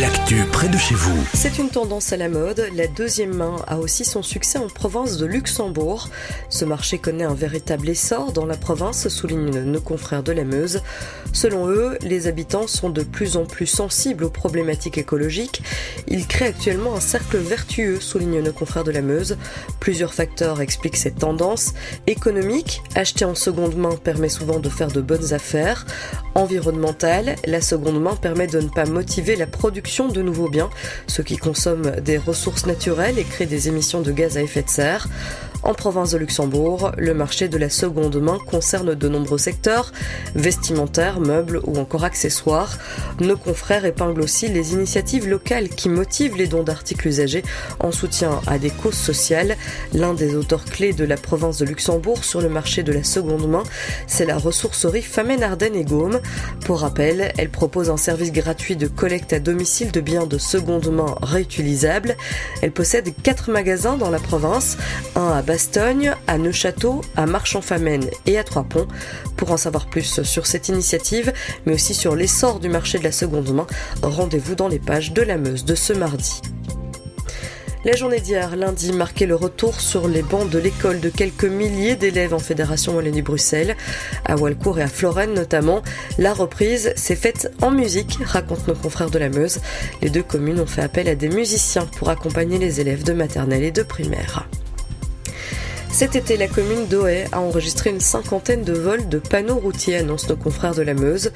L'actu près de chez vous. C'est une tendance à la mode. La deuxième main a aussi son succès en province de Luxembourg. Ce marché connaît un véritable essor dans la province, soulignent nos confrères de la Meuse. Selon eux, les habitants sont de plus en plus sensibles aux problématiques écologiques. Ils créent actuellement un cercle vertueux, soulignent nos confrères de la Meuse. Plusieurs facteurs expliquent cette tendance. Économique, acheter en seconde main permet souvent de faire de bonnes affaires. Environnementale, la seconde main permet de ne pas motiver la production de nouveaux biens, ce qui consomme des ressources naturelles et crée des émissions de gaz à effet de serre. En province de Luxembourg, le marché de la seconde main concerne de nombreux secteurs, vestimentaires, meubles ou encore accessoires. Nos confrères épinglent aussi les initiatives locales qui motivent les dons d'articles usagés en soutien à des causes sociales. L'un des auteurs clés de la province de Luxembourg sur le marché de la seconde main, c'est la ressourcerie Famen Ardennes et Gaume. Pour rappel, elle propose un service gratuit de collecte à domicile de biens de seconde main réutilisables. Elle possède quatre magasins dans la province, un à Bastogne, à Neuchâteau, à Marchand-Famenne et à Trois-Ponts. Pour en savoir plus sur cette initiative, mais aussi sur l'essor du marché de la seconde main, rendez-vous dans les pages de la Meuse de ce mardi. La journée d'hier, lundi, marquait le retour sur les bancs de l'école de quelques milliers d'élèves en Fédération Wallonie-Bruxelles. À Walcourt et à Florenne notamment, la reprise s'est faite en musique, racontent nos confrères de la Meuse. Les deux communes ont fait appel à des musiciens pour accompagner les élèves de maternelle et de primaire. Cet été, la commune d'Ohaye a enregistré une cinquantaine de vols de panneaux routiers, annoncent nos confrères de la Meuse.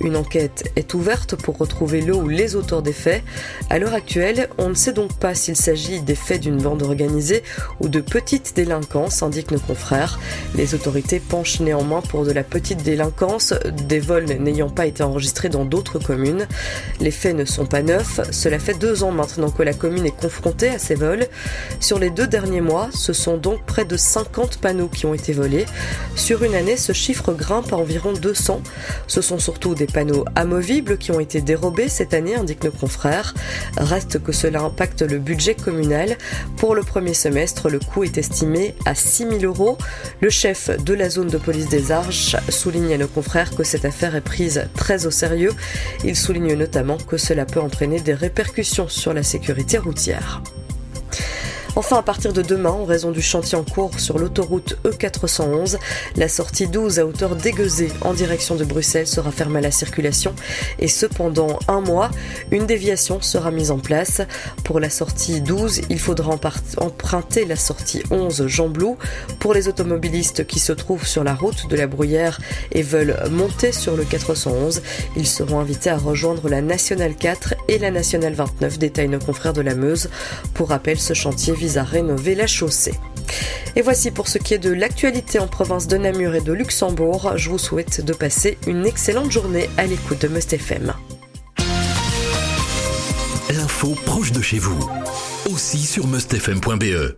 Une enquête est ouverte pour retrouver le ou les auteurs des faits. À l'heure actuelle, on ne sait donc pas s'il s'agit des faits d'une bande organisée ou de petites délinquances, indiquent nos confrères. Les autorités penchent néanmoins pour de la petite délinquance, des vols n'ayant pas été enregistrés dans d'autres communes. Les faits ne sont pas neufs. Cela fait deux ans maintenant que la commune est confrontée à ces vols. Sur les deux derniers mois, ce sont donc près de 50 panneaux qui ont été volés. Sur une année, ce chiffre grimpe à environ 200. Ce sont surtout des panneaux amovibles qui ont été dérobés cette année, indiquent nos confrères. Reste que cela impacte le budget communal. Pour le premier semestre, le coût est estimé à 6 000 euros. Le chef de la zone de police des Arches souligne à nos confrères que cette affaire est prise très au sérieux. Il souligne notamment que cela peut entraîner des répercussions sur la sécurité routière. Enfin, à partir de demain, en raison du chantier en cours sur l'autoroute E411, la sortie 12 à hauteur d'Aiguezé en direction de Bruxelles sera fermée à la circulation et cependant un mois, une déviation sera mise en place. Pour la sortie 12, il faudra emprunter la sortie 11 Jean. Pour les automobilistes qui se trouvent sur la route de la Bruyère et veulent monter sur le 411, ils seront invités à rejoindre la Nationale 4 et la Nationale 29, détaillent nos confrères de la Meuse. Pour rappel, ce chantier à rénover la chaussée. Et voici pour ce qui est de l'actualité en province de Namur et de Luxembourg. Je vous souhaite de passer une excellente journée à l'écoute de Must FM. L'info proche de chez vous, aussi sur mustfm.be.